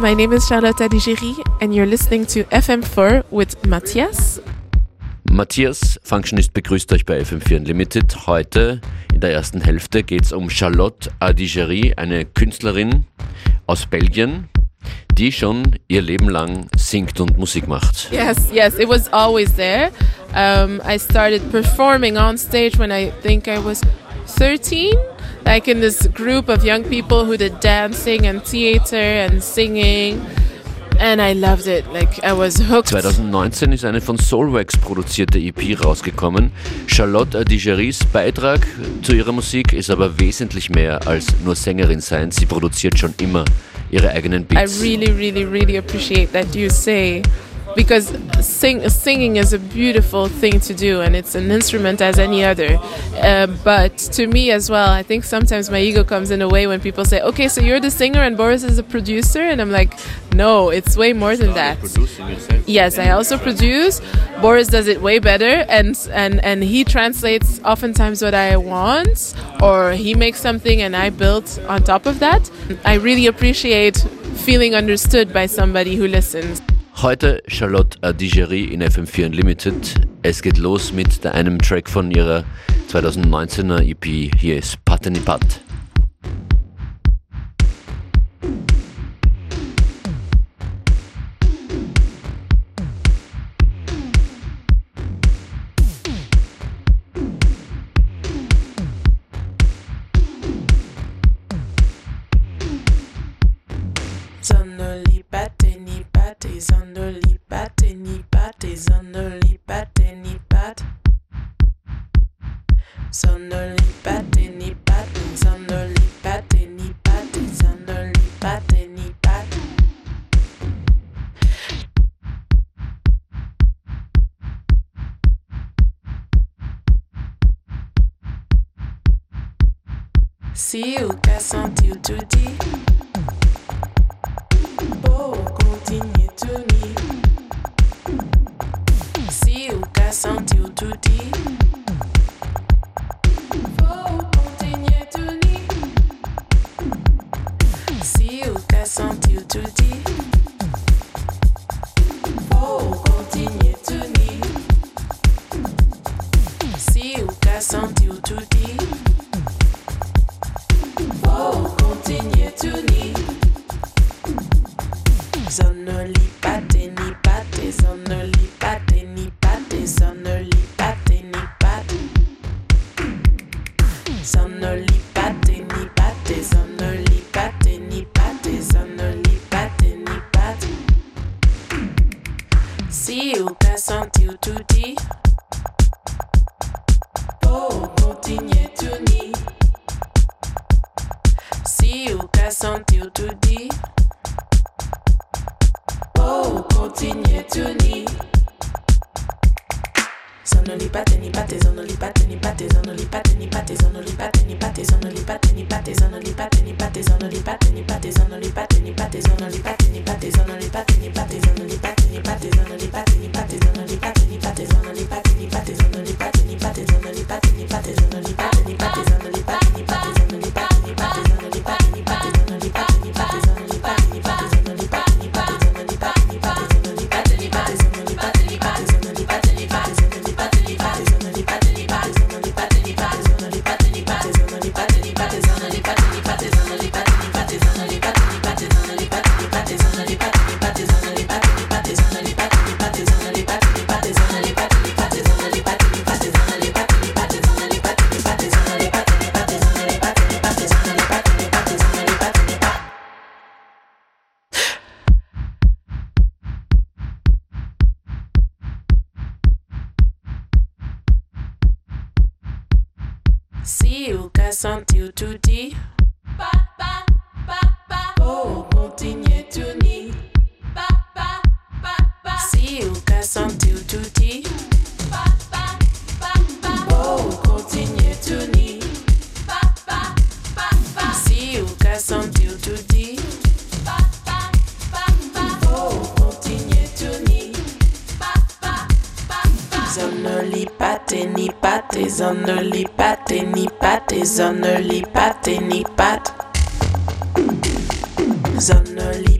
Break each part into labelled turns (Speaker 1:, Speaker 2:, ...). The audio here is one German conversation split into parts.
Speaker 1: My name is Charlotte Adigéry and you're listening to FM4 with Matthias.
Speaker 2: Matthias, Functionist begrüßt euch bei FM4 Unlimited. Heute in der ersten Hälfte geht es um Charlotte Adigéry, eine Künstlerin aus Belgien, die schon ihr Leben lang singt und Musik macht.
Speaker 1: Yes, yes, it was always there. Um, I started performing on stage when I think I was 13, like in this group of young people who did dancing and theater and singing. And I loved it. Like I was hooked.
Speaker 2: 2019 ist eine von Soulwax produzierte EP rausgekommen. Charlotte Adigerys Beitrag zu ihrer Musik ist aber wesentlich mehr als nur Sängerin sein. Sie produziert schon immer ihre eigenen Beats.
Speaker 1: I really, really, really appreciate that you say because sing, singing is a beautiful thing to do and it's an instrument as any other. Uh, but to me as well, I think sometimes my ego comes in a way when people say, okay, so you're the singer and Boris is a producer. And I'm like, no, it's way more than that. Yes, I also produce. Boris does it way better and, and, and he translates oftentimes what I want or he makes something and I build on top of that. I really appreciate feeling understood by somebody who listens.
Speaker 2: Heute Charlotte Adigéry in FM4 Unlimited. Es geht los mit einem Track von ihrer 2019er EP. Hier ist Patenipat.
Speaker 3: Zonoli sentir tout dit. Oh, continuez tout ni. Zanoli pate ni pate, zanoli pate ni pate, zanoli pate ni pate, zanoli pate ni pate, zanoli pate ni pate, zanoli pate ni pate, zanoli pate ni pate, zanoli pate ni pate, zanoli pate ni pate, zanoli pate ni pate, zanoli pate ni pate, zanoli pate ni pate, zanoli pate ni ni ni ni ni ni Bye. sentir tout dit. Papa, papa, oh, continue tout ni. Papa, papa, si ou qu'à sentir ni pâte et zone les pâtes et ni pâte et zone les pâtes et ni pâte zone les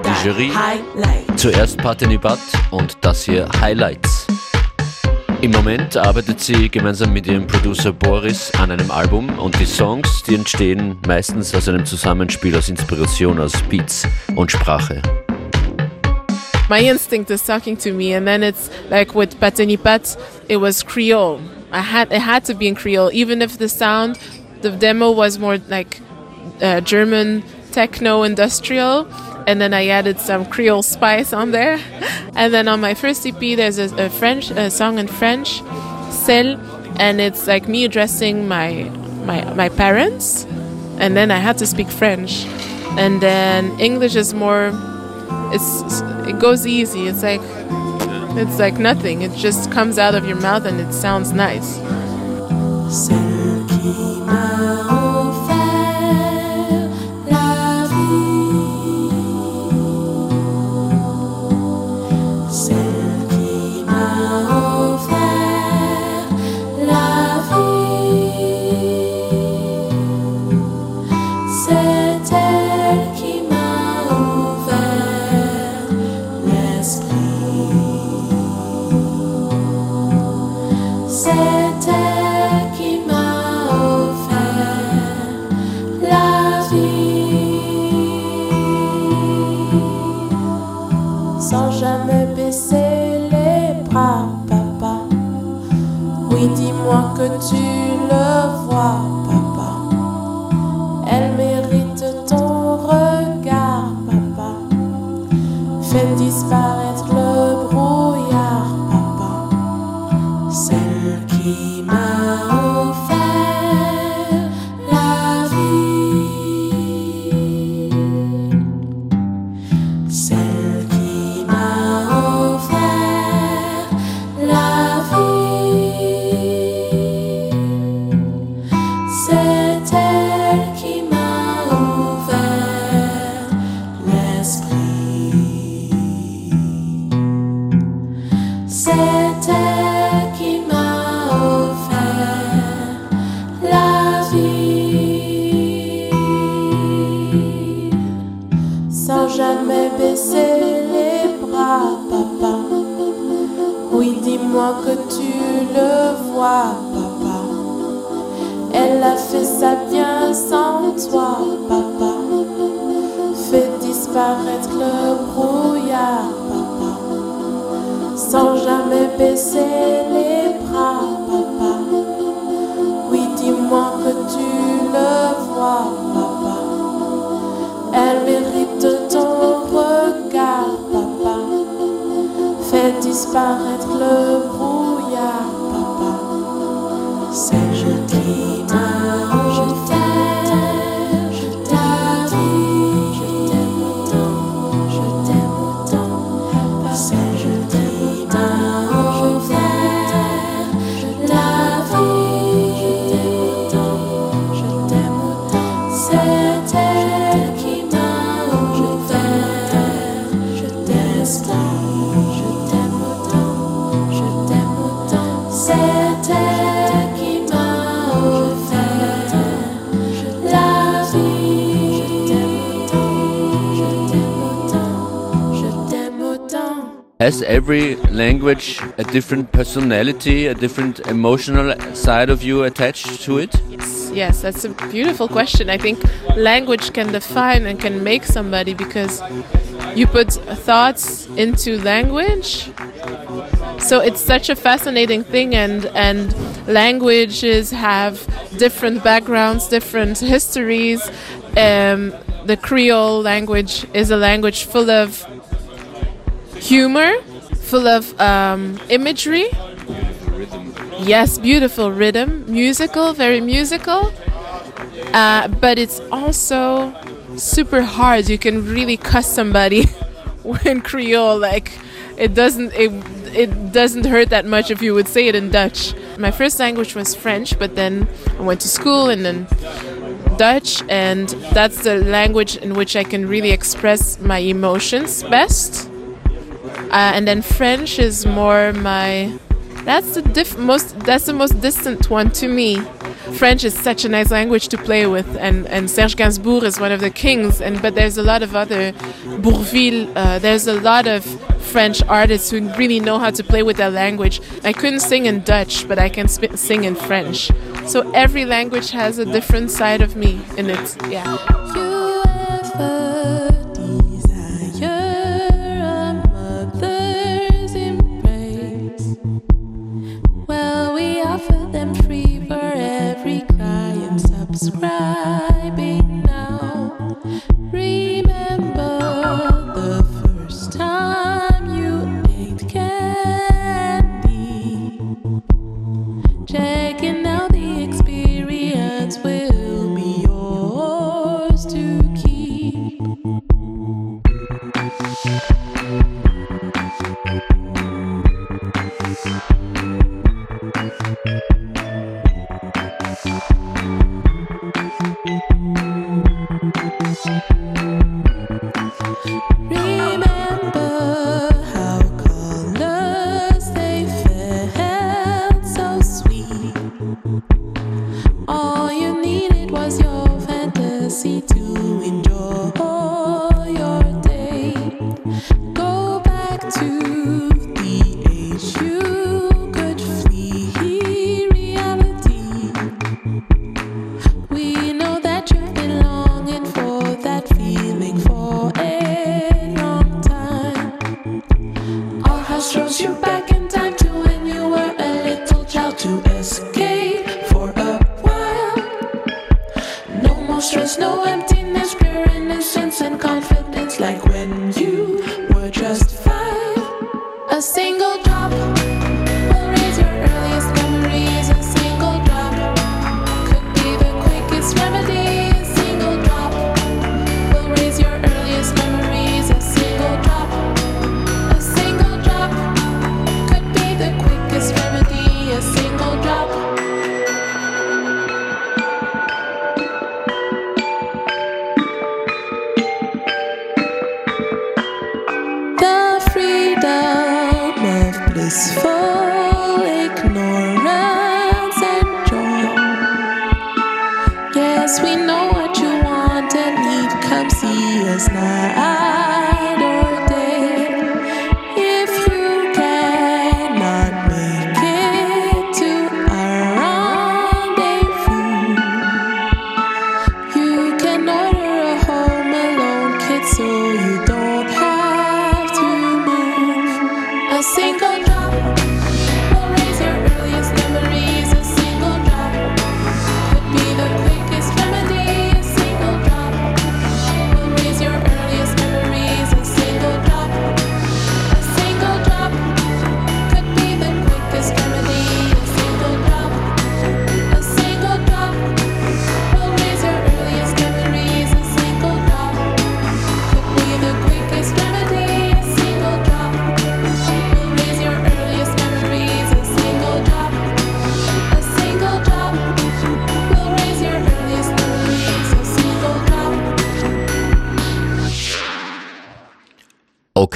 Speaker 3: d'Adigerie.
Speaker 2: Highlight.
Speaker 3: Zuerst Patenibat und das hier Highlights. Im Moment arbeitet sie gemeinsam mit ihrem Producer Boris an einem Album und die Songs, die entstehen meistens aus einem Zusammenspiel aus Inspiration aus Beats und Sprache.
Speaker 1: my instinct is talking to me and then it's like with Patenipat it was Creole I had it had to be in Creole even if the sound the demo was more like uh, German techno industrial and then I added some Creole spice on there and then on my first EP there's a, a French a song in French Celle and it's like me addressing my my my parents and then I had to speak French and then English is more it's it goes easy. It's like it's like nothing. It just comes out of your mouth and it sounds nice.
Speaker 3: to every language a different personality, a different emotional side of you attached to it?
Speaker 1: Yes, yes, that's a beautiful question. I think language can define and can make somebody because you put thoughts into language. So it's such a fascinating thing, and and languages have different backgrounds, different histories. Um, the Creole language is a language full of humor, full of um, imagery. Yes, beautiful rhythm, musical, very musical. Uh, but it's also super hard. You can really cuss somebody in Creole. Like it doesn't it it doesn't hurt that much if you would say it in Dutch. My first language was French, but then I went to school and then Dutch, and that's the language in which I can really express my emotions best. Uh, and then French is more my that's the diff- most that's the most distant one to me
Speaker 3: French is such a nice language to play with, and, and Serge Gainsbourg is one of the kings. And but there's a lot of other Bourville. Uh, there's a lot of French artists who really know how to play with their language. I couldn't sing in Dutch, but I can sp- sing in French. So every language has a different side of me in it. Yeah.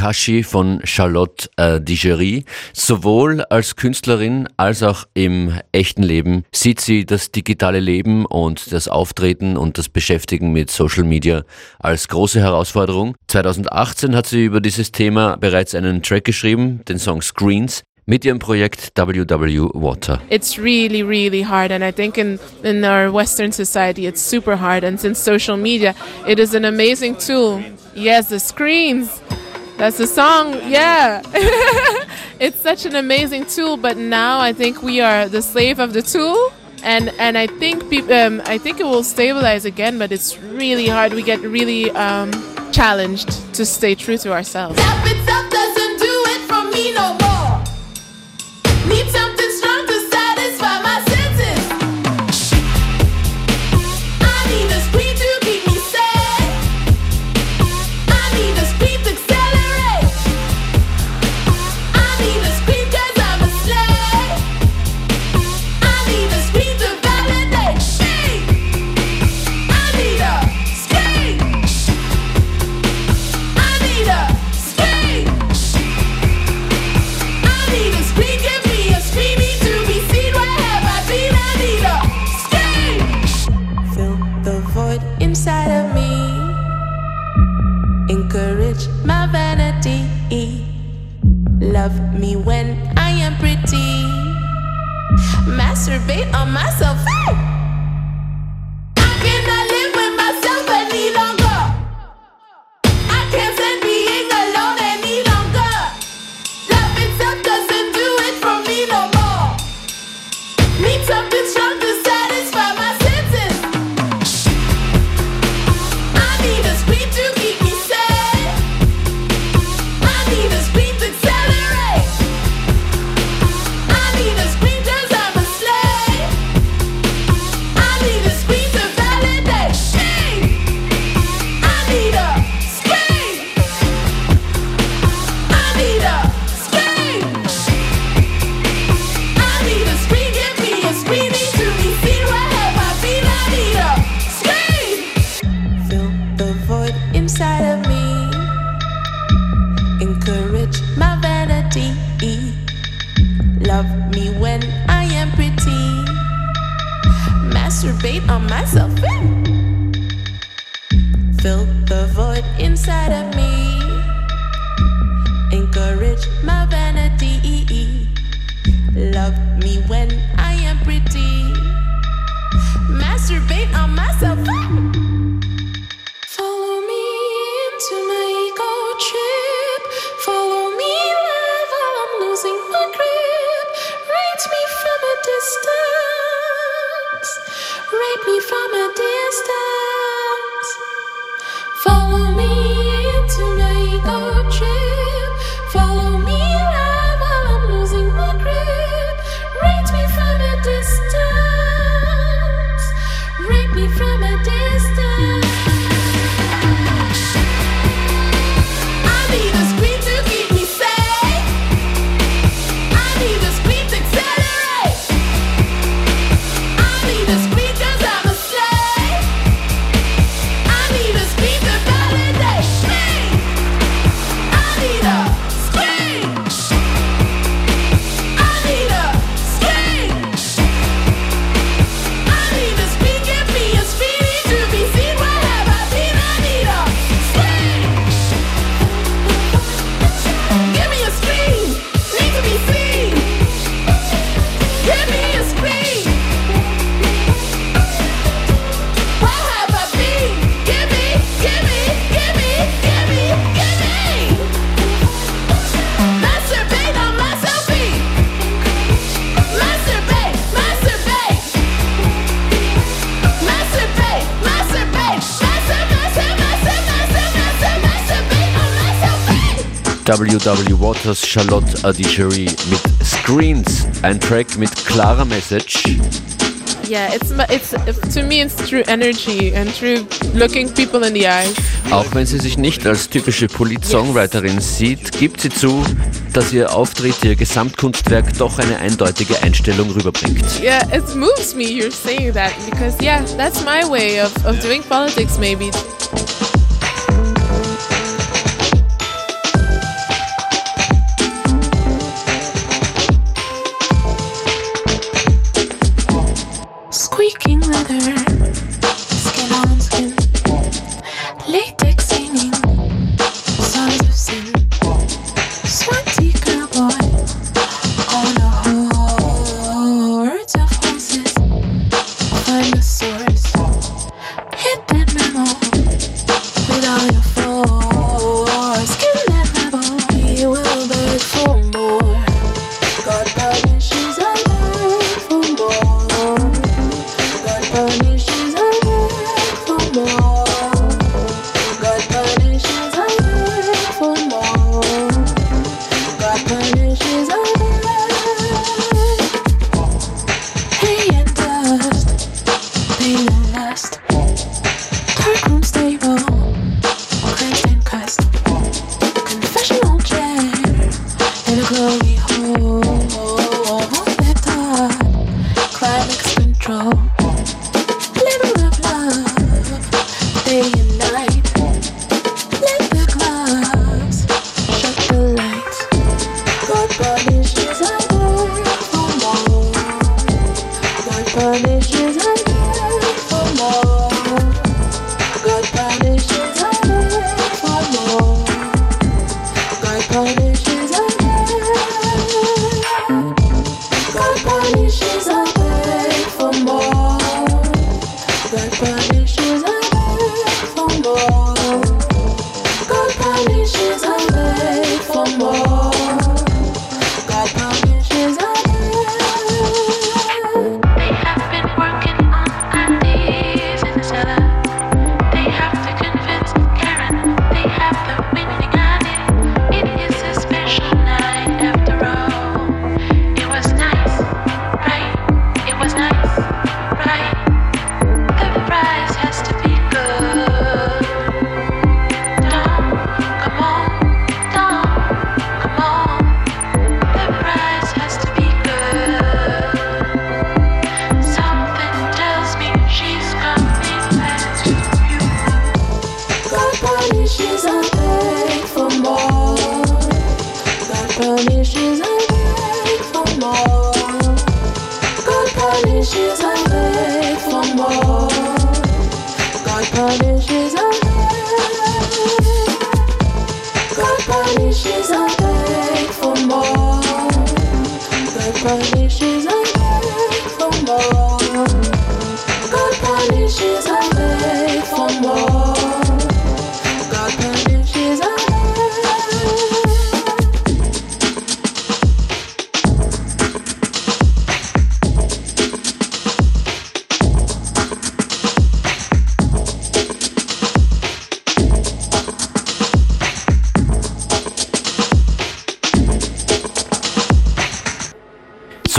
Speaker 2: Okashi von Charlotte äh, Digerie. Sowohl als Künstlerin als auch im echten Leben sieht sie das digitale Leben und das Auftreten und das Beschäftigen mit Social Media als große Herausforderung. 2018 hat sie über dieses Thema bereits einen Track geschrieben, den Song Screens, mit ihrem Projekt WW Water.
Speaker 3: it's really really hard and i think in in our western society it's super hard and since social media it is an amazing tool yes the screens that's the song yeah. It's such an amazing tool but now i think we are the slave of the tool and and i think peop- um, i think it will stabilize again but it's really hard. We get really um, challenged to stay true to ourselves myself.
Speaker 2: W.W. Waters, Charlotte Adigery mit Screens, ein Track mit klarer Message.
Speaker 1: Yeah, it's it's to me it's true energy and true looking people in the eyes.
Speaker 2: Auch wenn sie sich nicht als typische Polit-Songwriterin yes. sieht, gibt sie zu, dass ihr Auftritt, ihr Gesamtkunstwerk doch eine eindeutige Einstellung rüberbringt.
Speaker 1: Yeah, it moves me you're saying that because yeah, that's my way of, of doing politics maybe.
Speaker 2: Spanish.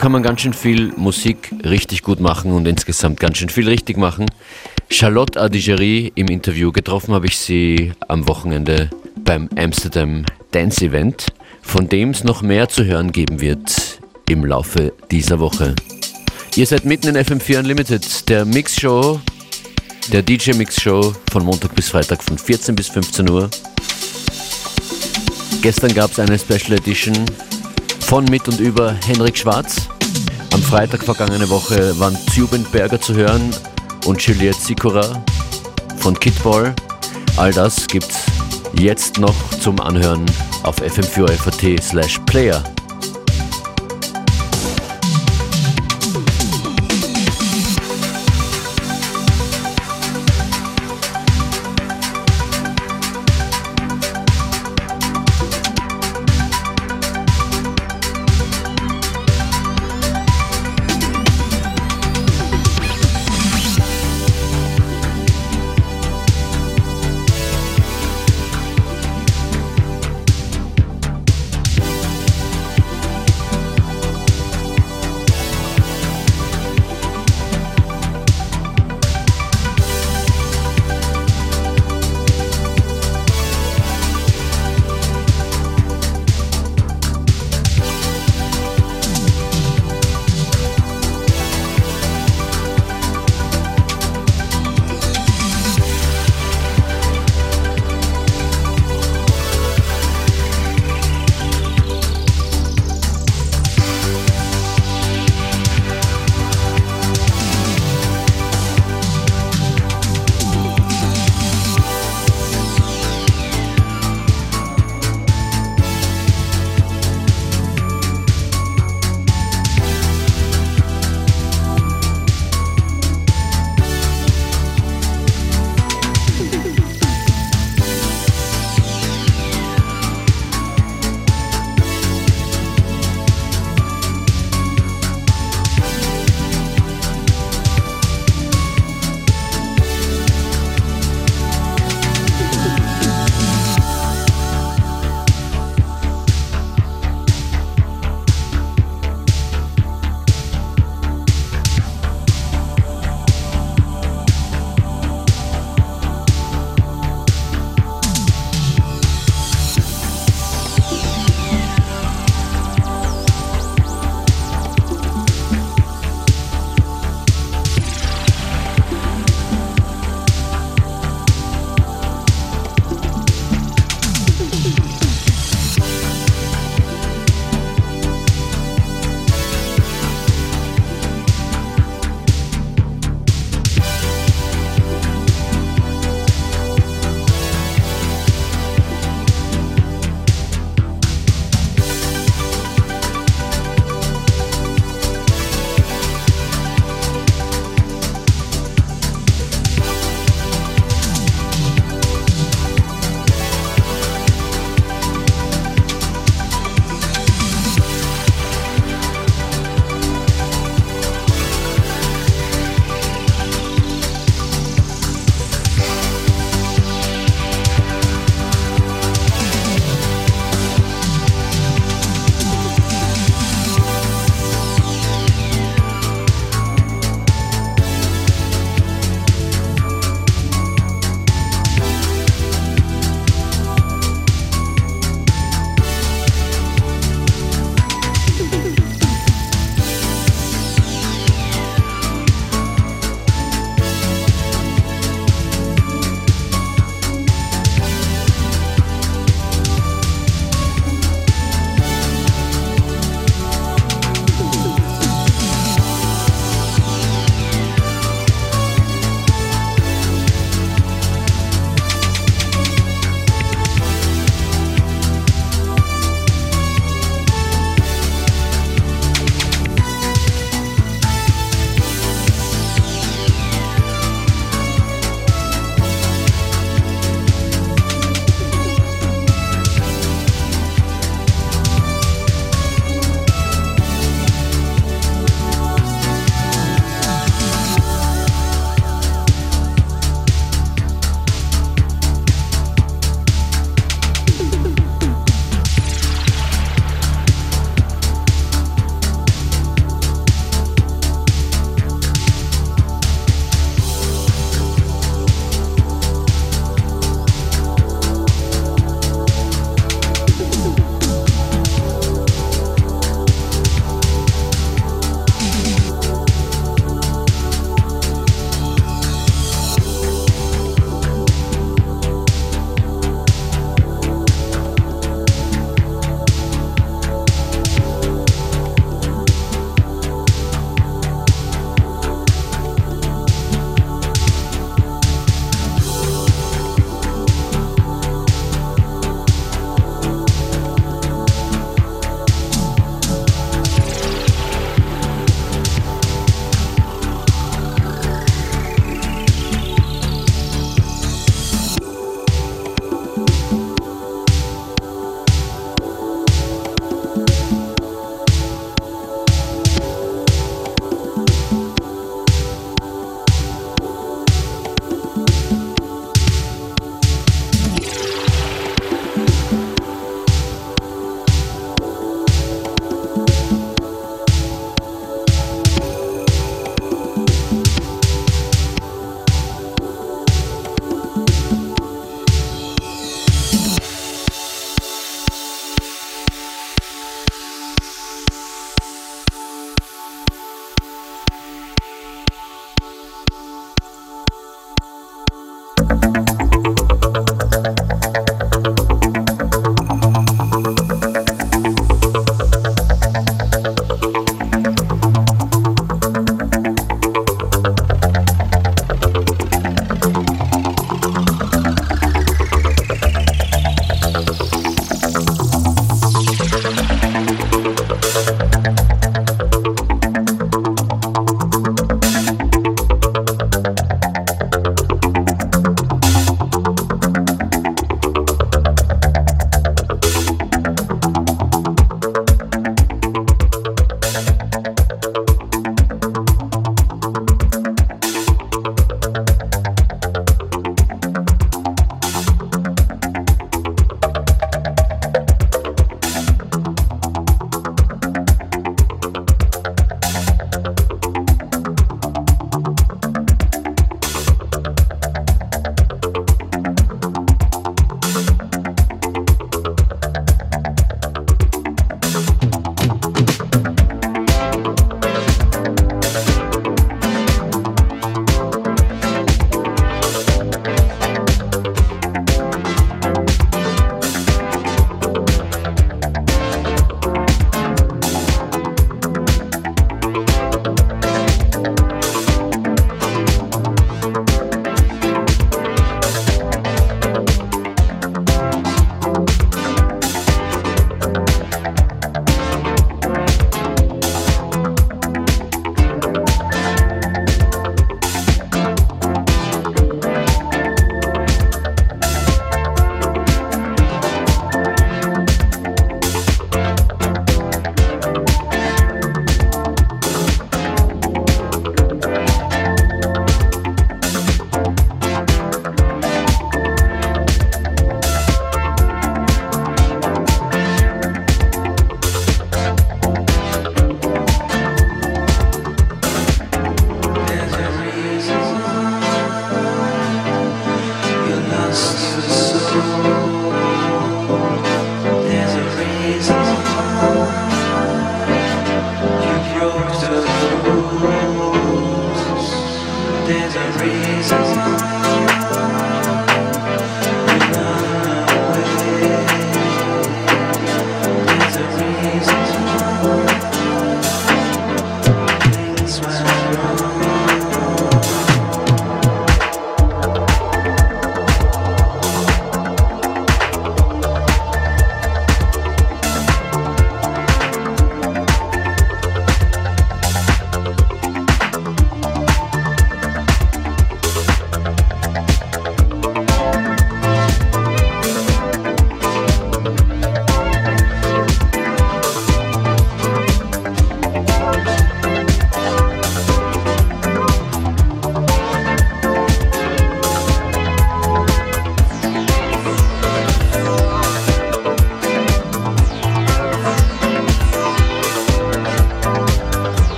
Speaker 2: Kann man ganz schön viel Musik richtig gut machen und insgesamt ganz schön viel richtig machen. Charlotte Adigerie im Interview getroffen habe ich sie am Wochenende beim Amsterdam Dance Event, von dem es noch mehr zu hören geben wird im Laufe dieser Woche. Ihr seid mitten in FM4 Unlimited, der Mix-Show, der DJ-Mix-Show von Montag bis Freitag von 14 bis 15 Uhr. Gestern gab es eine Special Edition von mit und über Henrik Schwarz. Am Freitag vergangene Woche waren Zubenberger zu hören und Juliette Sikora von Kidball. All das gibt's jetzt noch zum Anhören auf fm4fat slash player.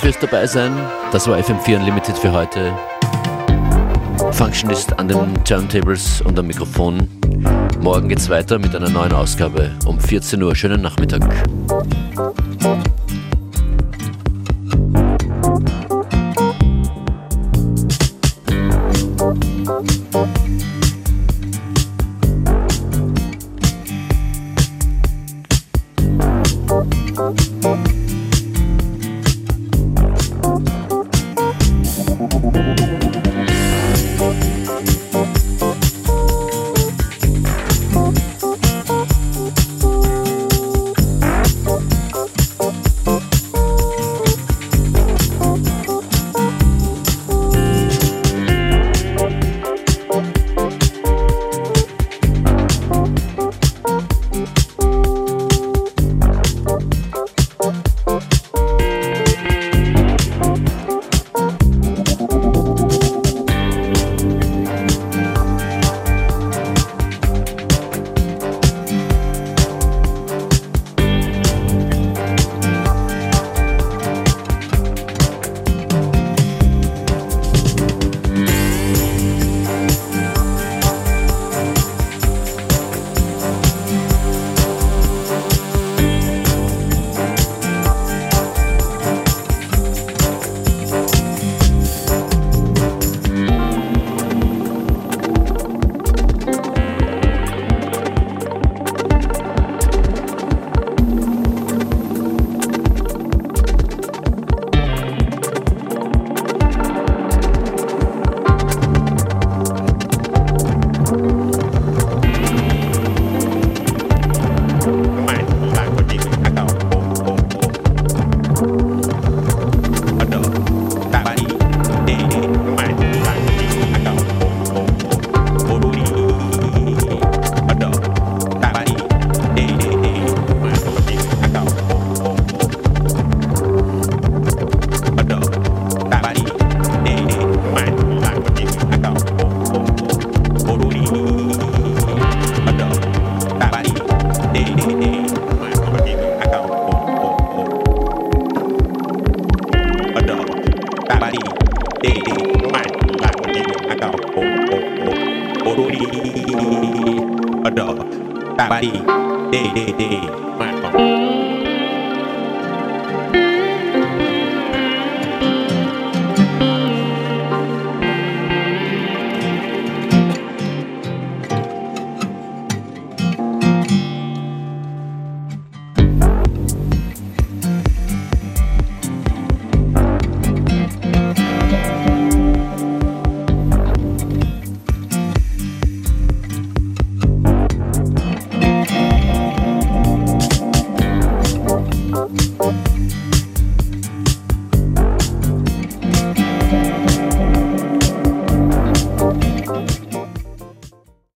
Speaker 4: Fürs dabei sein. Das war FM4 Unlimited für heute. Functionist an den Turntables und am Mikrofon. Morgen geht's weiter mit einer neuen Ausgabe um 14 Uhr. Schönen Nachmittag.